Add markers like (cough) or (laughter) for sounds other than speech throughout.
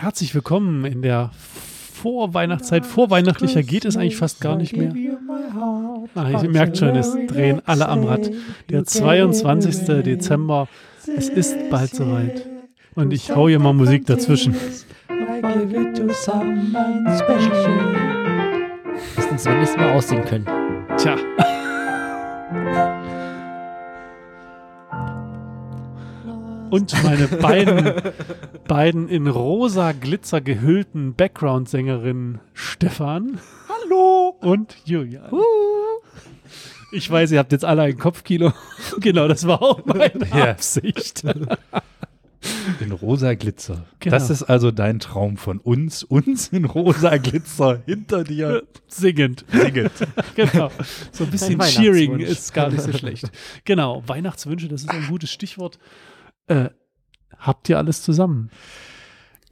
Herzlich willkommen in der Vorweihnachtszeit. Vorweihnachtlicher geht es eigentlich fast gar nicht mehr. Ah, ihr merkt schon, es drehen alle am Rad. Der 22. Dezember. Es ist bald soweit. Und ich hau hier mal Musik dazwischen. Müssen uns wenigstens mal aussehen können. Tja. (laughs) Und meine beiden, (laughs) beiden in rosa Glitzer gehüllten Background-Sängerinnen Stefan. Hallo. Und Julian. Ich weiß, ihr habt jetzt alle ein Kopfkino. (laughs) genau, das war auch meine Ja. Absicht. (laughs) In rosa Glitzer. Genau. Das ist also dein Traum von uns. Uns in rosa Glitzer hinter dir Singend. singend. Genau. So ein bisschen Cheering ist gar nicht so schlecht. Genau. Weihnachtswünsche, das ist ein gutes Stichwort. Äh, habt ihr alles zusammen?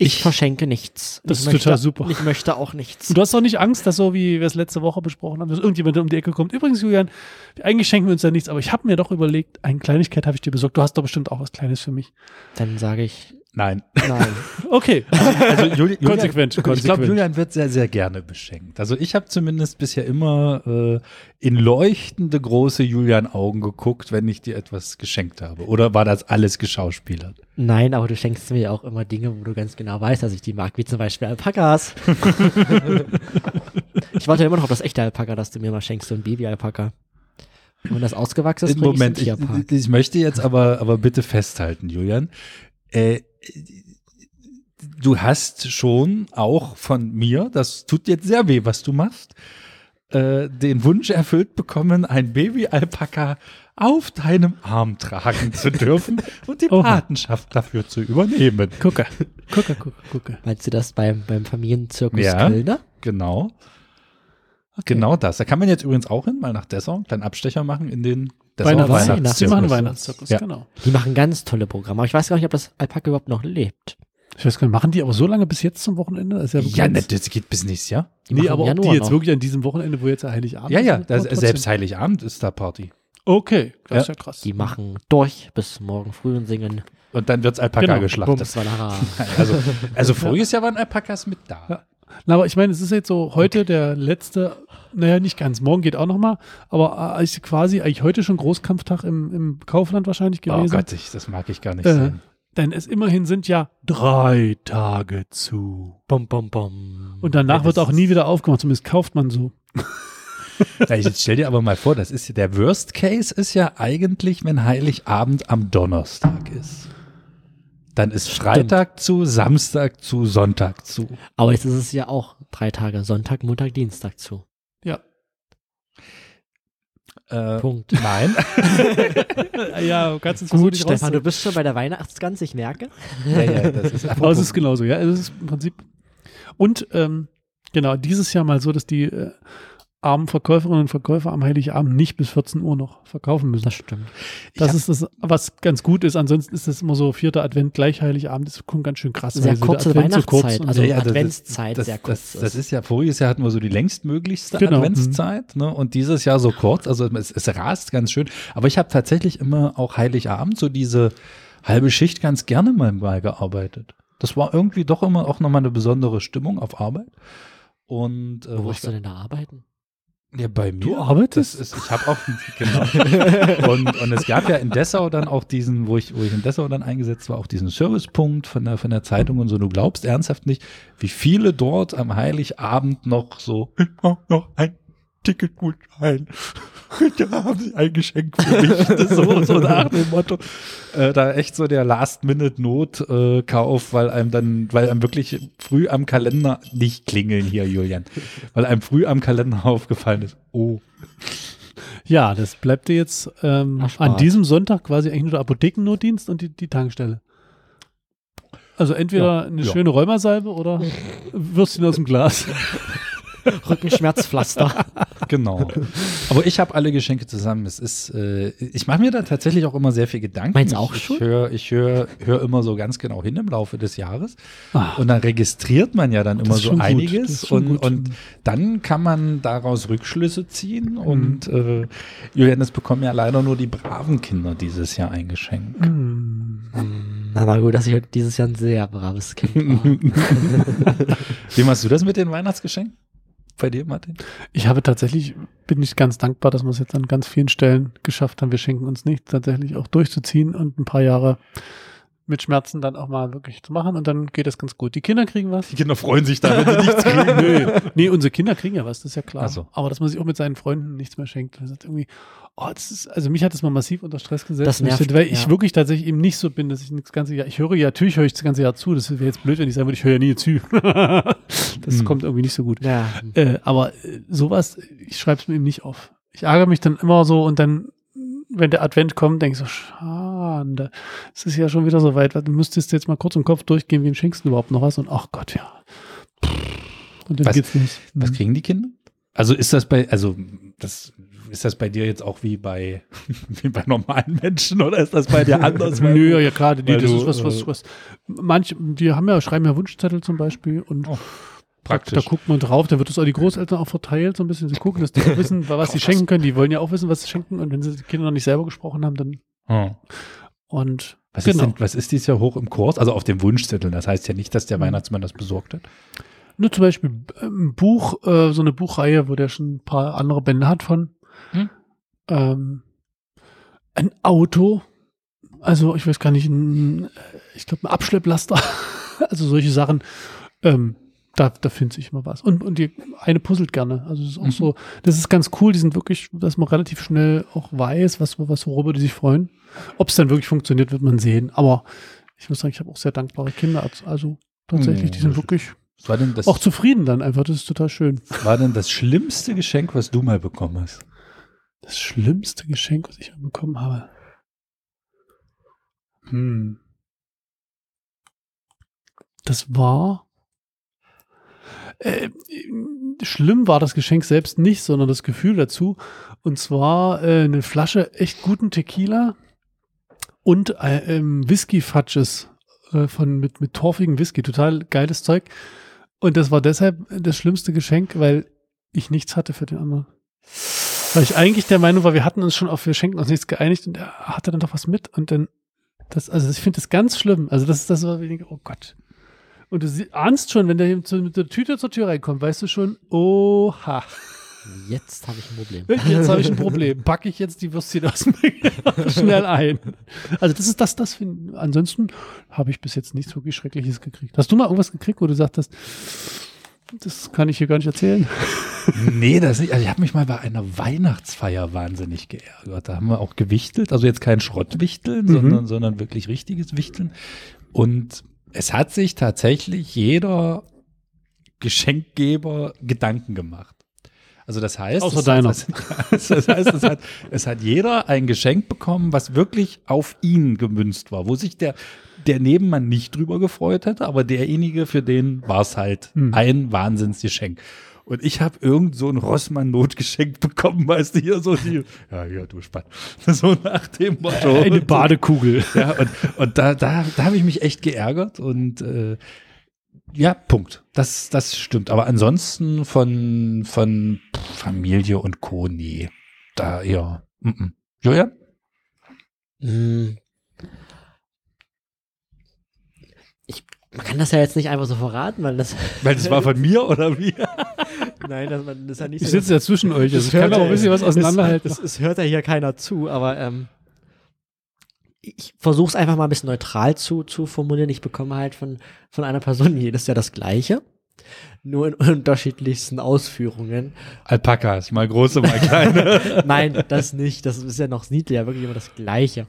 Ich, verschenke nichts. Das ich ist möchte, total super. Ich möchte auch nichts. Und du hast doch nicht Angst, dass so wie wir es letzte Woche besprochen haben, dass irgendjemand um die Ecke kommt. Übrigens, Julian, eigentlich schenken wir uns ja nichts, aber ich habe mir doch überlegt, eine Kleinigkeit habe ich dir besorgt. Du hast doch bestimmt auch was Kleines für mich. Dann sage ich Nein. nein. (laughs) Okay. Also Juli Julian, Konsequent, Ich glaube, konsequent. Julian wird sehr, sehr gerne beschenkt. Also ich habe zumindest bisher immer äh, in leuchtende große Julian-Augen geguckt, wenn ich dir etwas geschenkt habe. Oder war das alles geschauspielert? Nein, aber du schenkst mir ja auch immer Dinge, wo du ganz genau weißt, dass ich die mag, wie zum Beispiel Alpakas. (laughs) ich warte immer noch auf das echte Alpaka, das du mir mal schenkst, so ein Baby-Alpaka. Und wenn das ausgewachsen ist, Moment, ich, Tierpark. ich möchte jetzt aber, aber bitte festhalten, Julian. Äh, du hast schon auch von mir, das tut jetzt sehr weh, was du machst, äh, den Wunsch erfüllt bekommen, ein Baby-Alpaka auf deinem Arm tragen zu (laughs) dürfen und die. Patenschaft dafür zu übernehmen. Gucke. Gucke, gucke, gucke. Meinst du das beim, beim Familienzirkus Ja. Kölner? Genau. Genau das. Da kann man jetzt übrigens auch hin, mal nach Dessau, einen kleinen Abstecher machen in den Weihnachts Weihnachts- Sie machen Weihnachtszirkus. Weihnachtszirkus, Ja. genau. Die machen ganz tolle Programme. Aber ich weiß gar nicht, ob das Alpaka überhaupt noch lebt. Ich weiß gar nicht, machen die aber so lange bis jetzt zum Wochenende? Das ist ja, Ja, ne, das geht bis nächstes Jahr. Die Nee, aber auch die jetzt noch. wirklich an diesem Wochenende, wo jetzt ja Heiligabend Ja, ist, ja, trotzdem. selbst Heiligabend ist da Party. Okay, das Ja. ist ja krass. Die machen durch bis morgen früh und singen Und dann wird's Alpaka Genau. geschlachtet. (laughs) Also, also (laughs) voriges Jahr waren Alpakas mit da. Ja. Na, aber ich meine, es ist jetzt so heute der letzte, naja, nicht ganz, morgen geht auch noch mal, aber äh, ist quasi eigentlich heute schon Großkampftag im, im Kaufland wahrscheinlich Oh gewesen. Gott, ich, das mag ich gar nicht Äh, sehen. denn es immerhin sind ja drei Tage zu. bum, bum, bum. Und danach Ja, wird auch nie wieder aufgemacht, zumindest kauft man so. (laughs) Ich, jetzt stell dir aber mal vor, das ist der Worst Case ist ja eigentlich, wenn Heiligabend am Donnerstag ist. Dann ist Freitag zu, Samstag zu, Sonntag zu. Aber jetzt ist es ja auch drei Tage. Sonntag, Montag, Dienstag zu. Ja. Äh, Punkt. nein. (laughs) ja, kannst du es Gut, Stefan, du bist schon bei der Weihnachtsgans, ich merke. ja, ja, das ist (laughs) Aber es ist genauso, ja. Es ist im Prinzip. Und ähm, genau, dieses Jahr mal so, dass die äh, armen Verkäuferinnen und Verkäufer am Heiligabend nicht bis 14 Uhr noch verkaufen müssen. Das stimmt. Das ist das, was ganz gut ist. Ansonsten ist das immer so vierter Advent gleich Heiligabend. Das schon ganz schön krass. Sehr kurze Advent so kurz Weihnachtszeit, also so. Ja, das Adventszeit das, sehr kurz Das, das ist. ist ja, voriges Jahr hatten wir so die längstmöglichste Genau. Adventszeit ne? und dieses Jahr so kurz. Also es, es rast ganz schön. Aber ich habe tatsächlich immer auch Heiligabend so diese halbe Schicht ganz gerne mal, mal gearbeitet. Das war irgendwie doch immer auch nochmal eine besondere Stimmung auf Arbeit. Und äh, Wo ich, du denn da arbeiten? Ja, bei mir. Du arbeitest? Ist, ich habe auch, genau. (laughs) und, und es gab ja in Dessau dann auch diesen, wo ich, wo ich in Dessau dann eingesetzt war, auch diesen Servicepunkt von der, von der Zeitung und so. Du glaubst ernsthaft nicht, wie viele dort am Heiligabend noch so, ich brauche noch ein Ticketgutschein. (laughs) Da haben sie ein Geschenk für mich. (laughs) Das so, so nach dem Motto. Äh, da echt so der Last-Minute-Not-Kauf, äh, weil einem dann, weil einem wirklich früh am Kalender nicht klingeln hier, Julian. Weil einem früh am Kalender aufgefallen ist, oh, Ja, das bleibt dir jetzt ähm, Erspart. an diesem Sonntag quasi eigentlich nur der Apothekennotdienst und die, die Tankstelle. Also entweder Ja, eine ja. schöne Rheumasalbe oder (laughs) Würstchen aus dem Glas. (laughs) Rückenschmerzpflaster. Genau. Aber ich habe alle Geschenke zusammen. Es ist, äh, ich mache mir da tatsächlich auch immer sehr viel Gedanken. Meinst du auch ich, schon? Ich höre ich hör, hör immer so ganz genau hin im Laufe des Jahres. Ah. Und dann registriert man ja dann Das immer so gut. Das einiges. Und, gut. und dann kann man daraus Rückschlüsse ziehen. Mhm. Und äh, Julian, es bekommen ja leider nur die braven Kinder dieses Jahr ein Geschenk. Hm. Na, war gut, dass ich heute dieses Jahr ein sehr braves Kind war. (laughs) Wie machst du das mit den Weihnachtsgeschenken? Bei dir, Martin? Ich habe tatsächlich, bin ich ganz dankbar, dass wir es jetzt an ganz vielen Stellen geschafft haben. Wir schenken uns nicht, tatsächlich auch durchzuziehen und ein paar Jahre mit Schmerzen dann auch mal wirklich zu machen und dann geht das ganz gut. Die Kinder kriegen was. Die Kinder freuen sich da, wenn sie nichts (laughs) kriegen. Nö, nee, unsere Kinder kriegen ja was, das ist ja klar. So. Aber dass man sich auch mit seinen Freunden nichts mehr schenkt. Das ist irgendwie, oh, das ist, also mich hat das mal massiv unter Stress gesetzt. Das nervt, weil ich ja. wirklich tatsächlich eben nicht so bin, dass ich das ganze Jahr, ich höre ja, natürlich höre ich das ganze Jahr zu. Das wäre jetzt blöd, wenn ich sagen würde, ich höre ja nie zu. (laughs) das Hm. kommt irgendwie nicht so gut. ja. Äh, aber sowas, ich schreibe es mir eben nicht auf. Ich ärgere mich dann immer so und dann, wenn der Advent kommt, denke ich so, schade, es ist ja schon wieder so weit, du müsstest jetzt mal kurz im Kopf durchgehen, wem schenkst du überhaupt noch was? Und ach Gott, ja. Und dann Was- geht's los. Was kriegen die Kinder? Also ist das bei, also das ist das bei dir jetzt auch wie bei, (laughs) wie bei normalen Menschen oder ist das bei dir anders? (laughs) Nö, du- ja klar, nee, das du, ist was, was, äh, was. Manche, die haben ja, schreiben ja Wunschzettel zum Beispiel und Oh, da, da praktisch. guckt man drauf, da wird das auch die Großeltern auch verteilt, so ein bisschen. Sie gucken, dass die (laughs) wissen, was sie schenken können. Die wollen ja auch wissen, was sie schenken. Und wenn sie die Kinder noch nicht selber gesprochen haben, dann Oh. und Was, genau. ist denn, was ist dieses Jahr hoch im Kurs? Also auf dem Wunschzettel. Das heißt ja nicht, dass der Mhm. Weihnachtsmann das besorgt hat. Nur zum Beispiel ähm, ein Buch, äh, so eine Buchreihe, wo der schon ein paar andere Bände hat von. Hm. Ähm, ein Auto, also ich weiß gar nicht, ein, äh, ich glaube ein Abschlepplaster, (laughs) also solche Sachen. Ähm, da, da findet sich immer was. Und, und die eine puzzelt gerne. Also das ist auch Mhm. so, das ist ganz cool, die sind wirklich, dass man relativ schnell auch weiß, was, was worüber die sich freuen. Ob es dann wirklich funktioniert, wird man sehen. Aber ich muss sagen, ich habe auch sehr dankbare Kinder. Also tatsächlich, die sind wirklich das, auch zufrieden dann einfach. Das ist total schön. war denn das schlimmste Geschenk, was du mal bekommen hast? Das schlimmste Geschenk, was ich bekommen habe. Hm. Das war. Äh, schlimm war das Geschenk selbst nicht, sondern das Gefühl dazu. Und zwar äh, eine Flasche echt guten Tequila und äh, ähm, Whisky-Fudges äh, von mit, mit torfigem Whisky. Total geiles Zeug. Und das war deshalb das schlimmste Geschenk, weil ich nichts hatte für den anderen. Weil ich eigentlich der Meinung war, wir hatten uns schon auf, wir schenken uns nichts geeinigt und er hatte dann doch was mit und dann, das, also ich finde das ganz schlimm. Also das ist das war weniger, oh Gott. Und du sie- ahnst schon, wenn der mit der Tüte zur Tür reinkommt, weißt du schon, oha, Jetzt habe ich ein Problem. jetzt habe ich ein Problem. Packe ich jetzt die Würstchen aus dem schnell ein. Also das ist das, das find, ansonsten habe ich bis jetzt nichts wirklich Schreckliches gekriegt. Hast du mal irgendwas gekriegt, wo du sagtest, das kann ich hier gar nicht erzählen? Nee, das nicht. Also ich habe mich mal bei einer Weihnachtsfeier wahnsinnig geärgert. Da haben wir auch gewichtelt, also jetzt kein Schrottwichteln, Mhm. sondern, sondern wirklich richtiges Wichteln. Und es hat sich tatsächlich jeder Geschenkgeber Gedanken gemacht. Also das heißt, Außer es deiner. Hat, das, (laughs) das heißt, es hat, es hat jeder ein Geschenk bekommen, was wirklich auf ihn gemünzt war, wo sich der, der Nebenmann nicht drüber gefreut hätte, aber derjenige, für den war es halt Hm. ein Wahnsinnsgeschenk. Und ich habe irgend so ein Rossmann-Notgeschenk (laughs) bekommen, weißt du, hier so die, (laughs) ja, ja, du Spann. (laughs) So nach dem Motto. Eine Badekugel. Ja, und, und da, da, da habe ich mich echt geärgert und äh, ja, Punkt. Das, das stimmt. Aber ansonsten von, von Familie und Co. Nee. Da eher. Mm -mm. Julian? Hm. Ich, man kann das ja jetzt nicht einfach so verraten, weil das. Weil das war von mir oder wie? Nein, das, das ist ja nicht Ich sitze ja zwischen euch, also ich kann auch ja- ein bisschen was auseinanderhalten. Es, es, es hört ja hier keiner zu, aber ähm, ich versuche es einfach mal ein bisschen neutral zu, zu formulieren. Ich bekomme halt von, von einer Person (laughs) jedes Jahr das Gleiche, nur in unterschiedlichsten Ausführungen. Alpakas, mal große, mal kleine. (laughs) Nein, das nicht. Das ist ja noch niedlicher, wirklich immer das Gleiche.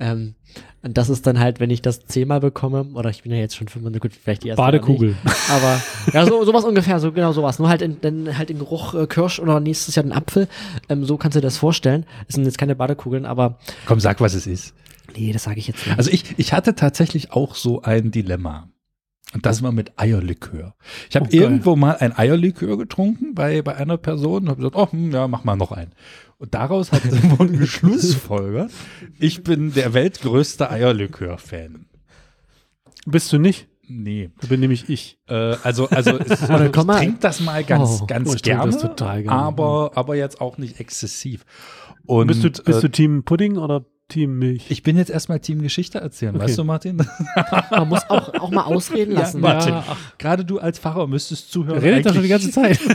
Ähm, und das ist dann halt, wenn ich das zehnmal bekomme, oder ich bin ja jetzt schon fünfmal, gut, vielleicht die erste. Badekugel. Nicht, aber ja, so, sowas ungefähr, so genau sowas. Nur halt in, dann halt in Geruch äh, Kirsch oder nächstes Jahr den Apfel. Ähm, so kannst du dir das vorstellen. Es sind jetzt keine Badekugeln, aber Komm, sag, was es ist. nee, das sage ich jetzt nicht. Also ich, ich hatte tatsächlich auch so ein Dilemma. Und das war mit Eierlikör. Ich habe Oh, irgendwo mal ein Eierlikör getrunken bei, bei einer Person und habe gesagt, oh, hm, ja, mach mal noch einen. Und daraus hat (laughs) wurde geschlussfolgert, ich bin der weltgrößte Eierlikör-Fan. Bist du nicht? Nee. Da bin nämlich ich. Äh, also, also es, (laughs) ich trinke das mal ganz, Oh. ganz Oh, gerne, das total gerne. aber, aber jetzt auch nicht exzessiv. Und, bist du, bist äh, du Team Pudding oder Team Milch. Ich bin jetzt erstmal Team Geschichte erzählen, Okay. weißt du, Martin? (laughs) Man muss auch, auch mal ausreden lassen. Ja, Martin. Ja, ach. Gerade du als Pfarrer müsstest zuhören. Er redet da schon die ganze Zeit. (laughs)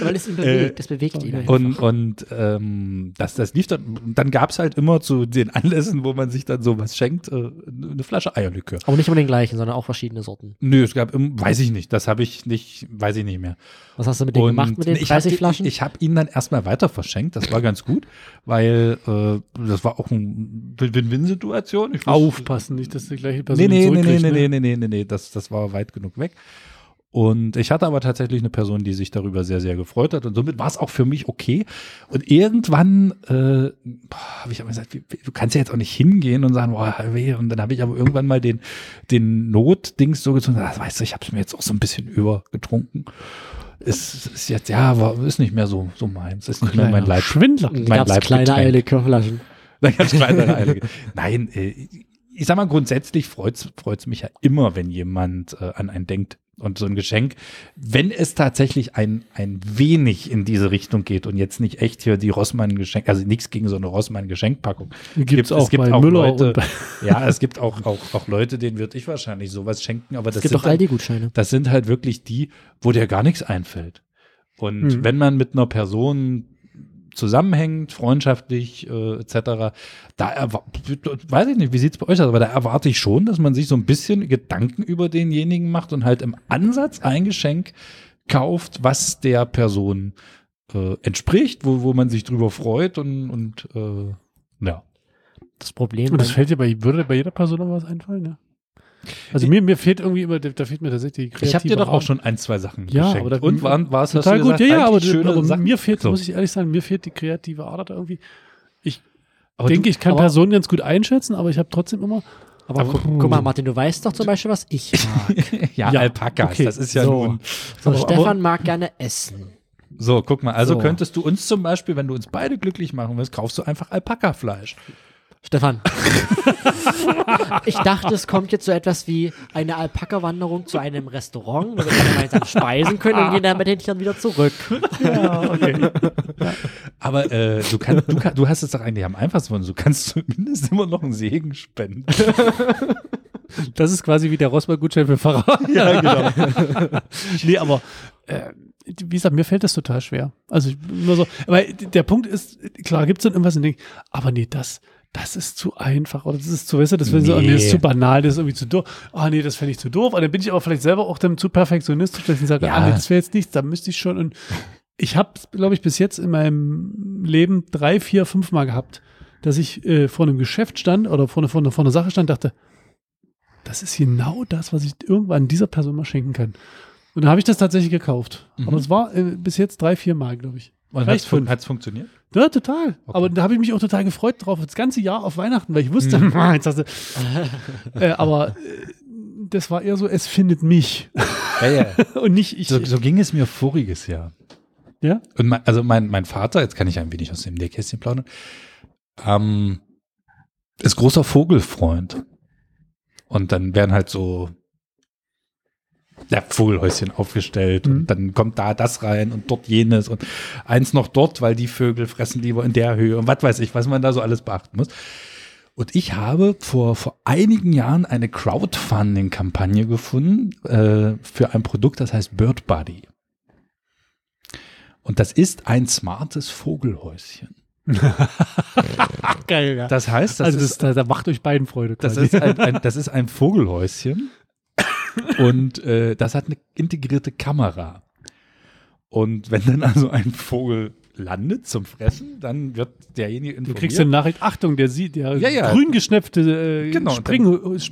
Weil es ihn bewegt. es bewegt ihn einfach. Und, und ähm, das, das lief dann, dann gab es halt immer zu den Anlässen, wo man sich dann sowas schenkt, äh, eine Flasche Eierlikör. Aber nicht immer den gleichen, sondern auch verschiedene Sorten. Nö, es gab, weiß ich nicht, das habe ich nicht, weiß ich nicht mehr. Was hast du mit denen gemacht, mit den ich hab 30 die- Flaschen? Ich, ich habe ihn dann erstmal weiter verschenkt, das war ganz gut, weil äh, das war auch eine Win-Win-Situation. Aufpassen, nicht, dass die gleiche Person Nee, nee, nee, nee, zurückkriegt, nee, nee, ne? nee, nee, nee, das, das war weit genug weg. Und ich hatte aber tatsächlich eine Person, die sich darüber sehr, sehr gefreut hat. Und somit war es auch für mich okay. Und irgendwann äh, habe ich aber gesagt, du kannst ja jetzt auch nicht hingehen und sagen, boah, weh. Und dann habe ich aber irgendwann mal den, den Notdings so gezogen, ah, weißt du, ich habe es mir jetzt auch so ein bisschen übergetrunken. Es ist jetzt, ja, aber ist nicht mehr so, so meins. Ist nicht mehr mein Leib. Schwindler. Da mein es kleine Leibgetränk. Eierlikörflaschen. (laughs) Da gab's kleinere Heilige. Nein, äh, ich sag mal, grundsätzlich freut's freut's mich ja immer, wenn jemand äh, an einen denkt. Und so ein Geschenk, wenn es tatsächlich ein, ein wenig in diese Richtung geht und jetzt nicht echt hier die Rossmann-Geschenk, also nichts gegen so eine Rossmann-Geschenkpackung. Gibt's auch es gibt auch Müller Leute, ja, es gibt auch, auch, auch Leute, denen würde ich wahrscheinlich sowas schenken, aber das Es gibt sind auch Aldi-Gutscheine. das sind halt wirklich die, wo dir gar nichts einfällt. Und Mhm. wenn man mit einer Person zusammenhängt, freundschaftlich äh, etc., da weiß ich nicht, wie sieht's bei euch aus, aber da erwarte ich schon, dass man sich so ein bisschen Gedanken über denjenigen macht und halt im Ansatz ein Geschenk kauft, was der Person äh, entspricht, wo, wo man sich drüber freut und, und äh, ja. Das Problem Und das fällt dir bei, würde bei jeder Person noch was einfallen, ja? Also mir, mir fehlt irgendwie immer, da fehlt mir tatsächlich die Ich habe dir doch auch schon ein, zwei Sachen Ja, geschenkt. aber da- und waren, war es, Total du gut, gesagt, ja, ja, aber, schöne aber Sachen? mir fehlt, So. muss ich ehrlich sagen, mir fehlt die kreative Ader da irgendwie. Ich Aber denke, du- ich kann Personen ganz gut einschätzen, aber ich habe trotzdem immer. aber aber- gu guck mal, Martin, du weißt doch zum Beispiel, was ich mag. (laughs) ja, Ja, Alpakas, okay. das ist ja So. nun. So, Aber- Stefan mag gerne essen. So, guck mal, also So. könntest du uns zum Beispiel, wenn du uns beide glücklich machen willst, kaufst du einfach Alpakafleisch. Stefan. (laughs) (laughs) ich dachte, es kommt jetzt so etwas wie eine Alpaka-Wanderung zu einem Restaurant, wo wir gemeinsam speisen können und gehen dann mit den Tieren wieder zurück. (laughs) Ja, okay. Aber äh, du, kann, du, kann, du hast es doch eigentlich am einfachsten gefunden. Du kannst zumindest immer noch einen Segen spenden. (laughs) Das ist quasi wie der Rossmann-Gutschein für Fahrer. ja, genau. nee, aber äh, wie gesagt, mir fällt das total schwer. Also ich bin immer so, aber der Punkt ist, klar, gibt es dann irgendwas und denke, aber nee, das, das ist zu einfach oder das ist zu, weißt du, das, nee. so, nee, das ist zu banal, das ist irgendwie zu doof. Ah nee, das fände ich zu doof. Und dann bin ich aber vielleicht selber auch dann zu perfektionistisch, dass ich sage, Ja. ah nee, das wäre jetzt nichts, da müsste ich schon. Und ich habe, glaube ich, bis jetzt in meinem Leben drei, vier, fünf Mal gehabt, dass ich äh, vor einem Geschäft stand oder vor, einer- vor, vor einer Sache stand, dachte, das ist genau das, was ich irgendwann dieser Person mal schenken kann. Und dann habe ich das tatsächlich gekauft. Mhm. Aber es war äh, bis jetzt drei, vier Mal, glaube ich. Und Vielleicht hat's, fun funktioniert? Ja, total. Okay. Aber da habe ich mich auch total gefreut drauf, das ganze Jahr auf Weihnachten, weil ich wusste, Mhm. (laughs) jetzt hast du, (laughs) äh, aber äh, das war eher so, es findet mich Ja, ja. (laughs) und nicht ich. So, so ging es mir voriges Jahr. Ja? Und mein, also mein, mein Vater, jetzt kann ich ein wenig aus dem Nähkästchen plaudern, ähm, ist großer Vogelfreund. Und dann werden halt so ja, Vogelhäuschen aufgestellt Mhm. und dann kommt da das rein und dort jenes und eins noch dort, weil die Vögel fressen lieber in der Höhe und was weiß ich, was man da so alles beachten muss. Und ich habe vor, vor einigen Jahren eine Crowdfunding-Kampagne gefunden äh, für ein Produkt, das heißt Bird Buddy. Und das ist ein smartes Vogelhäuschen. (laughs) Geil, ja. Das heißt, das also das, ist, da, da macht euch beiden Freude. das ist, ein, ein, das ist ein Vogelhäuschen und äh, das hat eine integrierte Kamera. Und wenn dann also ein Vogel landet zum Fressen, dann wird derjenige Du informiert. kriegst eine Nachricht, Achtung, der sieht, der Ja, ja. grün geschnäpfte, äh, Genau, Spring,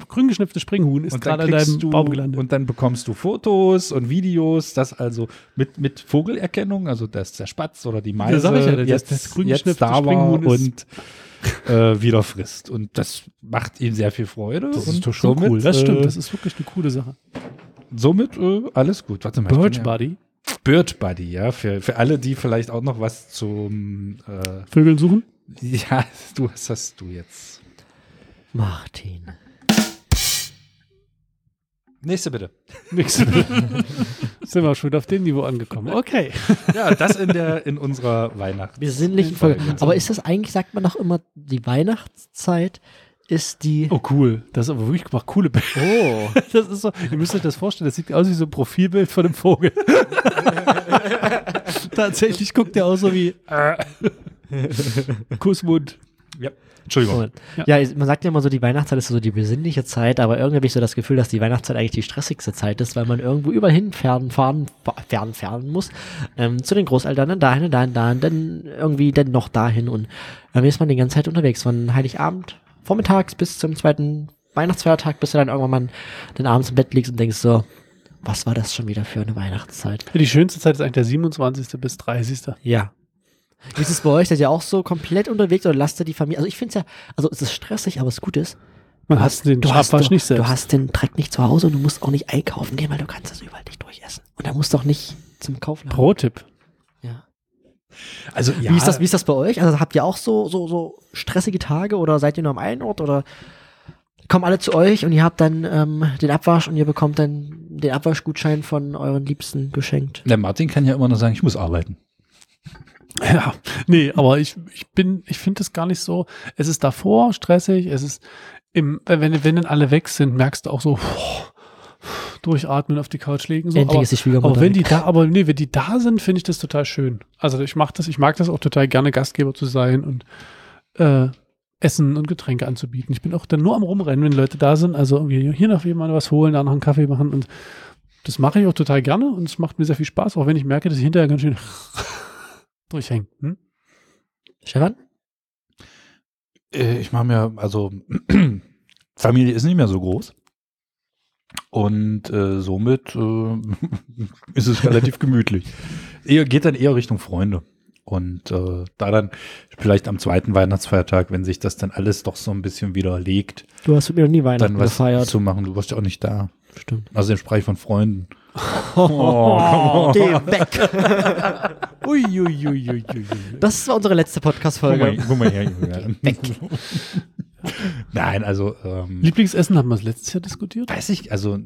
grün geschnäpfte Springhuhn ist dann gerade kriegst deinem du, Baum gelandet. Und dann bekommst du Fotos und Videos, das also mit, mit Vogelerkennung, also dass der Spatz oder die Meise sag ich ja, das- jetzt, das grün war Springhuhn und (laughs) äh, wieder frisst. Und das macht ihm sehr viel Freude. das und ist doch schon somit, cool. Das Äh, stimmt, das ist wirklich eine coole Sache. somit äh, alles gut. Warte mal. Birch ja- Buddy. Bird Buddy, ja. Für, für alle, die vielleicht auch noch was zum äh, Vögeln suchen? (laughs) Ja, du, was hast du jetzt? Martin. Nächste bitte. Nix. (laughs) Sind wir schon wieder auf dem Niveau angekommen. Okay. Ja, das in der in unserer Weihnachts. Besinnlichen Folge. Aber ist das eigentlich, sagt man doch immer, die Weihnachtszeit ist die. Oh, cool. Das ist aber wirklich gemacht. Coole Bild. Oh. (laughs) Das ist so, ihr müsst euch das vorstellen, das sieht aus wie so ein Profilbild von einem Vogel. (laughs) Tatsächlich guckt der aus so wie äh, Kussmund. Ja. Entschuldigung. Moment. Ja. man sagt ja immer so, die Weihnachtszeit ist so die besinnliche Zeit, aber irgendwie habe ich so das Gefühl, dass die Weihnachtszeit eigentlich die stressigste Zeit ist, weil man irgendwo überall hin fahren, fahren, fahren, muss. Ähm, zu den Großeltern, dann dahin, dahin, dahin, dann irgendwie dann noch dahin und dann ist man die ganze Zeit unterwegs, von Heiligabend vormittags bis zum zweiten Weihnachtsfeiertag, bis du dann irgendwann mal den abends im Bett liegst und denkst so, was war das schon wieder für eine Weihnachtszeit? Die schönste Zeit ist eigentlich der 27. bis 30. Ja. Wie ist es bei euch? Seid ihr auch so komplett unterwegs oder lasst ihr die Familie? Also ich finde es ja, also es ist stressig, aber das Gute ist, Man hast den du hast, du, nicht selbst. du hast den Dreck nicht zu Hause und du musst auch nicht einkaufen gehen, weil du kannst das überall nicht durchessen. Und da musst du auch nicht zum Kaufladen. Pro-Tipp. Ja. Also ja, Wie ist das, wie ist das bei euch? Also habt ihr auch so, so, so stressige Tage oder seid ihr nur am einen Ort oder kommen alle zu euch und ihr habt dann ähm, den Abwasch und ihr bekommt dann den Abwaschgutschein von euren Liebsten geschenkt? der Martin kann ja immer nur sagen, ich muss arbeiten. Ja, nee, aber ich, ich bin, ich finde es gar nicht so. Es ist davor stressig, es ist im, wenn, wenn dann alle weg sind, merkst du auch so, boah, durchatmen auf die Couch legen. So. Endlich aber, ist die Schwiegermutter aber wenn die da, aber nee, wenn die da sind, finde ich das total schön. Also ich mach das, ich mag das auch total gerne, Gastgeber zu sein und äh, Essen und Getränke anzubieten. Ich bin auch dann nur am rumrennen, wenn Leute da sind. Also irgendwie hier noch jemand was holen, da noch einen Kaffee machen und das mache ich auch total gerne und es macht mir sehr viel Spaß, auch wenn ich merke, dass ich hinterher ganz schön durchhänge. Hm? Stefan? Äh, ich mache mir, also (clears throat) Familie ist nicht mehr so groß. Und äh, somit äh, (laughs) ist es relativ gemütlich. Eher, geht dann eher Richtung Freunde. Und äh, da dann vielleicht am zweiten Weihnachtsfeiertag, wenn sich das dann alles doch so ein bisschen widerlegt, Du hast mit mir noch nie Weihnachten dann was gefeiert. zu machen. Du warst ja auch nicht da. Stimmt. Also sprach ich von Freunden. Oh, geh weg. (laughs) Ui, ui, ui, ui, ui. Das war unsere letzte Podcast-Folge. guck mal her, Junge. Nein, also ähm, Lieblingsessen haben wir es letztes Jahr diskutiert. weiß ich, also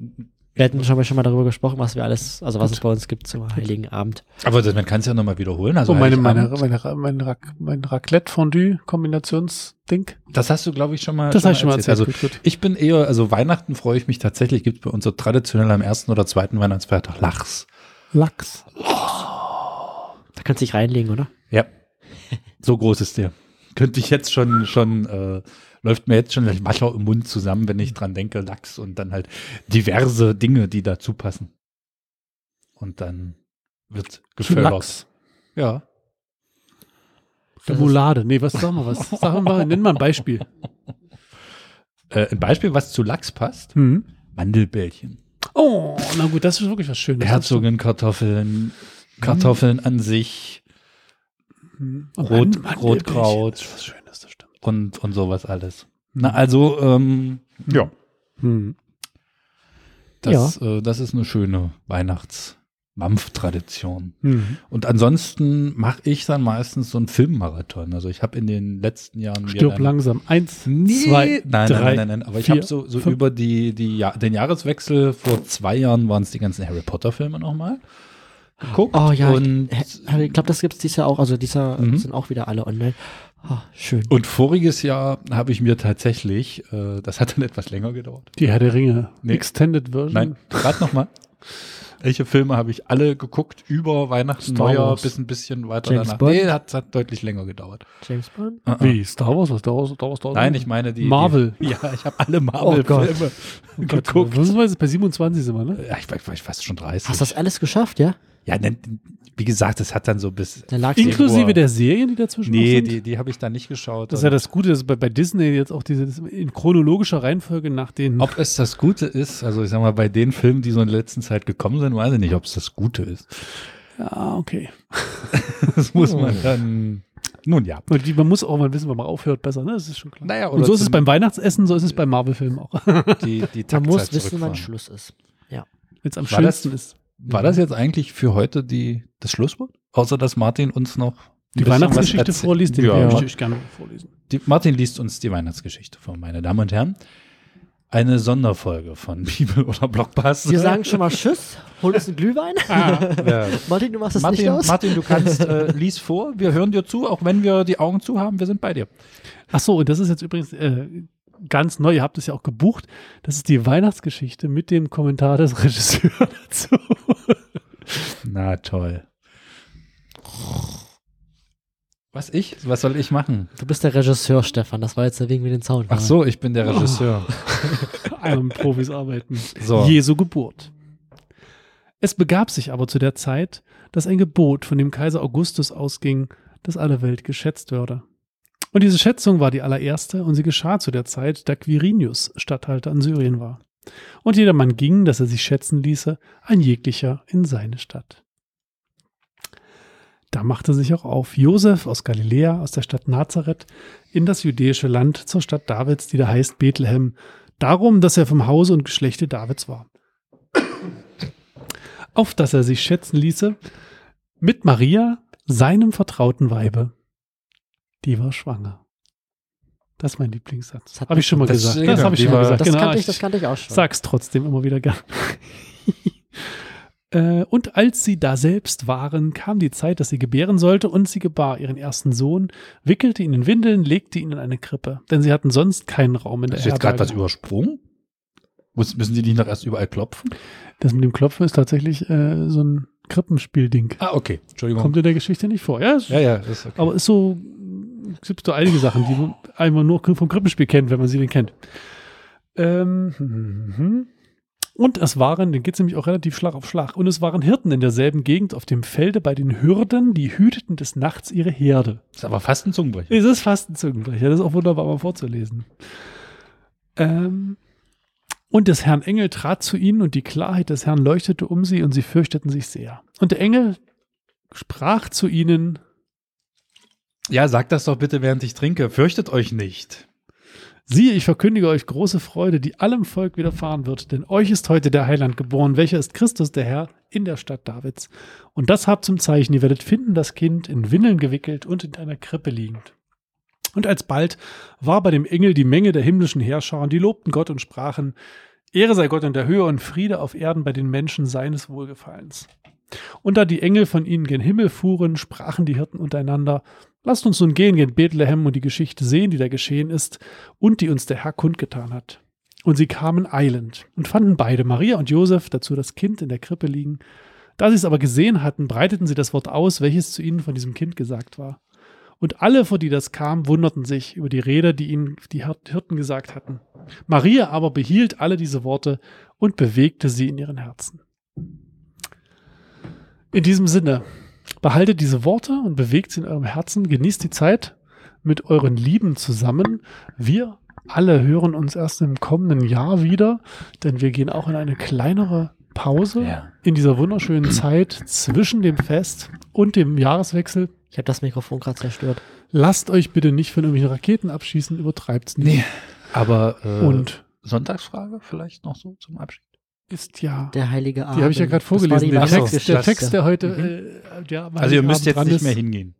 Wir hatten schon mal, schon mal darüber gesprochen, was wir alles, also was es bei uns gibt zum Heiligen Abend. Aber das, man kann es ja nochmal wiederholen. Also So, meine, meine, meine, mein, mein Raclette-Fondue-Kombinationsding. das hast du, glaube ich, schon mal. Das habe ich schon mal erzählt. Also gut, gut. ich bin eher, also Weihnachten freue ich mich tatsächlich, gibt es bei uns so traditionell am ersten oder zweiten Weihnachtsfeiertag Lachs. Lachs. Da kannst du dich reinlegen, oder? Ja. So groß ist der. Könnte ich jetzt schon, schon, äh, läuft mir jetzt schon das Wasser im Mund zusammen, wenn ich dran denke, Lachs und dann halt diverse Dinge, die dazu passen. Und dann wird gefördert. Lachs. Ja. Remoulade. Nee, was sagen wir was? Sagen wir, nenn mal ein Beispiel. (laughs) Äh, ein Beispiel, was zu Lachs passt. Hm. Mandelbällchen. Oh, na gut, das ist wirklich was Schönes. Herzogenkartoffeln, Kartoffeln an sich Hm. Rot- Rotkraut. Und, und sowas alles. Na, also, ähm, ja, Hm. das, äh, das ist eine schöne Weihnachts-Mampf-Tradition. Hm. Und ansonsten mache ich dann meistens so einen Filmmarathon. Also ich habe in den letzten Jahren Stirb dann- langsam. Eins, Nee, zwei, nein, drei. nein, nein, nein, aber ich vier, habe so, so fünf. über die, die ja den Jahreswechsel vor zwei Jahren waren es die ganzen Harry Potter Filme nochmal geguckt. Oh ja, und, ich, ich glaube, das gibt's dieses Jahr auch. Also dieser Mhm. sind auch wieder alle online. Ah, schön. und voriges Jahr habe ich mir tatsächlich, äh, das hat dann (laughs) etwas länger gedauert. Die Herr der Ringe. Nee. Extended Version. Nein, gerade nochmal. Welche Filme habe ich alle geguckt über Weihnachten, Star Neujahr Wars. bis ein bisschen weiter James danach? Bond? Nee, hat, hat deutlich länger gedauert. James Bond? Uh -uh. Wie? Star Wars? Was? Star Wars? Star Wars? Star Wars? Nein, ich meine die. Marvel. Die, (laughs) ja, ich habe alle Oh Marvel-Filme (laughs) geguckt. Was ist bei 27 sind wir, ne? Ja, ich, war- ich, war fast schon 30. Hast du das alles geschafft, ja? Ja, ne, wie gesagt, es hat dann so bis. Februar. Inklusive der Serien, die dazwischen Nee, sind? die, die habe ich da nicht geschaut. Das ist ja das Gute, dass bei, bei Disney jetzt auch diese das in chronologischer Reihenfolge nach den. ob es das Gute ist, also ich sag mal, bei den Filmen, die so in der letzten Zeit gekommen sind, weiß ich nicht, ob es das Gute ist. Ja, okay. (laughs) Das muss man dann. Nun ja. Die, man muss auch mal wissen, wann man aufhört, besser, ne? Das ist schon klar. Naja, Und so ist es beim Weihnachtsessen, so ist es beim Marvel-Film auch. die, die Man muss wissen, wann. Schluss ist. Wenn es am War das- schönsten ist. War das jetzt eigentlich für heute die, das Schlusswort? Außer, dass Martin uns noch Die Weihnachtsgeschichte vorliest, die Ja, möchte ich gerne vorlesen. die, Martin liest uns die Weihnachtsgeschichte vor, meine Damen und Herren. eine Sonderfolge von (laughs) Bibel oder Blockbuster. Wir sagen schon mal Tschüss, hol uns einen Glühwein. ja. Martin, du machst das Martin, Licht aus. Martin, du kannst, äh, lies vor, wir hören dir zu, auch wenn wir die Augen zu haben, wir sind bei dir. Ach so, und das ist jetzt übrigens äh, ganz neu. Ihr habt es ja auch gebucht. Das ist die Weihnachtsgeschichte mit dem Kommentar des (laughs) Regisseurs dazu. Na toll. Was ich? Was soll ich machen? Du bist der Regisseur, Stefan. Das war jetzt der Wegen mit den Sound. Ach so, ich bin der Regisseur. (laughs) Einmal mit Profis arbeiten. So. Jesu Geburt. Es begab sich aber zu der Zeit, dass ein Gebot von dem Kaiser Augustus ausging, dass alle Welt geschätzt würde. Und diese Schätzung war die allererste und sie geschah zu der Zeit, da Quirinius Statthalter in Syrien war. Und jedermann ging, dass er sich schätzen ließe, ein jeglicher in seine Stadt. Da machte sich auch auf Josef aus Galiläa, aus der Stadt Nazareth, in das jüdische Land zur Stadt Davids, die da heißt Bethlehem, darum, dass er vom Hause und Geschlechte Davids war. Auf dass er sich schätzen ließe mit Maria, seinem vertrauten Weibe. Die war schwanger. Das ist mein Lieblingssatz. Habe ich schon mal das- gesagt. Das habe ich schon mal gesagt. Das, genau, kannte ich, das kannte ich auch schon. Sag's trotzdem immer wieder gern. (laughs) Äh, und als sie da selbst waren, kam die Zeit, dass sie gebären sollte, und sie gebar ihren ersten Sohn, wickelte ihn in Windeln, legte ihn in eine Krippe, denn sie hatten sonst keinen Raum in der Hast du jetzt gerade was übersprungen? Muss, müssen die nicht noch erst überall klopfen? Das mit dem Klopfen ist tatsächlich äh, so ein Krippenspielding. Ah, okay. Entschuldigung. Kommt in der Geschichte nicht vor. Ja, ist, ja, ja, ist okay. aber ist so, es gibt so einige Sachen, die man einmal nur vom Krippenspiel kennt, wenn man sie denn kennt. Ähm. Und es waren, dann geht es nämlich auch relativ Schlag auf Schlag, und es waren Hirten in derselben Gegend auf dem Felde bei den Hürden, die hüteten des Nachts ihre Herde. ist aber fast ein Zungenbrecher. Es ist fast ein Zungenbrecher, das ist auch wunderbar mal vorzulesen. Ähm, und des Herrn Engel trat zu ihnen und die Klarheit des Herrn leuchtete um sie und sie fürchteten sich sehr. Und der Engel sprach zu ihnen, Ja, sag das doch bitte, während ich trinke. Fürchtet euch nicht. Siehe, ich verkündige euch große Freude, die allem Volk widerfahren wird, denn euch ist heute der Heiland geboren, welcher ist Christus der Herr in der Stadt Davids. Und das habt zum Zeichen, ihr werdet finden das Kind in Windeln gewickelt und in einer Krippe liegend. Und alsbald war bei dem Engel die Menge der himmlischen Herrscher, und die lobten Gott und sprachen, Ehre sei Gott in der Höhe und Friede auf Erden bei den Menschen seines Wohlgefallens. Und da die Engel von ihnen gen Himmel fuhren, sprachen die Hirten untereinander, Lasst uns nun gehen gen Bethlehem und die Geschichte sehen, die da geschehen ist und die uns der Herr kundgetan hat. Und sie kamen eilend und fanden beide, Maria und Josef, dazu das Kind in der Krippe liegen. Da sie es aber gesehen hatten, breiteten sie das Wort aus, welches zu ihnen von diesem Kind gesagt war. Und alle, vor die das kam, wunderten sich über die Rede, die ihnen die Hirten gesagt hatten. Maria aber behielt alle diese Worte und bewegte sie in ihren Herzen. In diesem Sinne, behaltet diese Worte und bewegt sie in eurem Herzen, genießt die Zeit mit euren Lieben zusammen. Wir alle hören uns erst im kommenden Jahr wieder, denn wir gehen auch in eine kleinere Pause Ja. in dieser wunderschönen (clears throat) Zeit zwischen dem Fest und dem Jahreswechsel. Ich habe das Mikrofon gerade zerstört. Lasst euch bitte nicht von irgendwelchen Raketen abschießen, übertreibt's nicht. Nee. Aber äh, Und Sonntagsfrage vielleicht noch so zum Abschied. Ist ja, Der heilige Abend. die habe ich ja gerade vorgelesen, so, Text, der Text, der heute, Mhm. äh, ja, Also ihr müsst Heiligabend jetzt nicht mehr hingehen.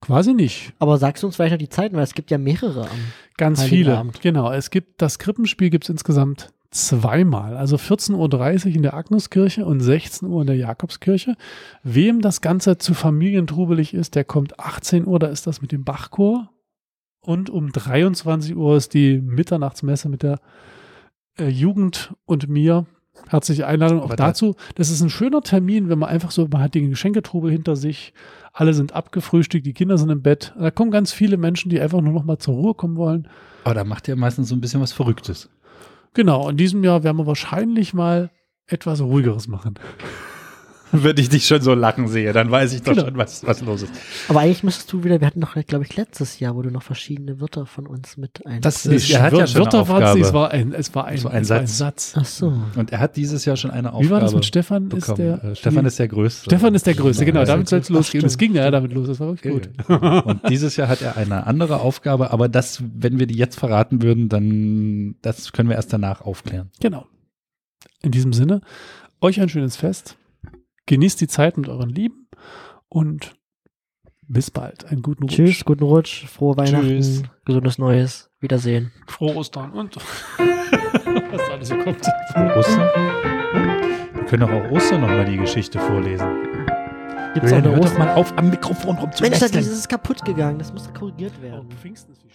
Quasi nicht. Aber sagst du uns vielleicht noch die Zeiten, weil es gibt ja mehrere am. Ganz Heiligen viele. Abend. Genau. Es gibt das Krippenspiel gibt es insgesamt zweimal. Also 14.30 Uhr in der Agnuskirche und 16 Uhr in der Jakobskirche. Wem das Ganze zu familientrubelig ist, der kommt 18 Uhr, da ist das mit dem Bachchor. Und um 23 Uhr ist die Mitternachtsmesse mit der äh, Jugend und mir. Herzliche Einladung auch dazu. Das ist ein schöner Termin, wenn man einfach so, man hat den Geschenketrubel hinter sich, alle sind abgefrühstückt, die Kinder sind im Bett. Da kommen ganz viele Menschen, die einfach nur noch mal zur Ruhe kommen wollen. Aber da macht ihr meistens so ein bisschen was Verrücktes. Genau, in diesem Jahr werden wir wahrscheinlich mal etwas ruhigeres machen. (laughs) Wenn ich dich schon so lachen sehe, dann weiß ich doch Genau. schon, was, was los ist. Aber eigentlich müsstest du wieder, wir hatten noch, glaube ich, letztes Jahr, wo du noch verschiedene Wörter von uns mit ein. Das Das er hat ja schon eine Wörter war's Aufgabe. es war ein, es war ein, Es war ein es war ein Satz. Satz. Ach so. Und er hat dieses Jahr schon eine Aufgabe Wie war das mit Stefan? Ist der, äh, Stefan ist der Größte. Stefan ist der Größte, genau, damit soll es losgehen. Es ging ja damit los, das war wirklich gut. Und dieses Jahr hat er eine andere Aufgabe, aber das, wenn wir die jetzt verraten würden, dann das können wir erst danach aufklären. Genau. In diesem Sinne, euch ein schönes Fest. Genießt die Zeit mit euren Lieben und bis bald. Einen guten Rutsch. Tschüss, guten Rutsch, frohe Weihnachten, Tschüss. gesundes Neues, Wiedersehen. Frohe Ostern und (laughs) Was alles so kommt. Ostern? Wir können doch auch Ostern nochmal die Geschichte vorlesen. Gibt's auch eine Ostern? mal auf, am Mikrofon Mensch, das ist kaputt gegangen. Das muss korrigiert werden. Pfingsten ist.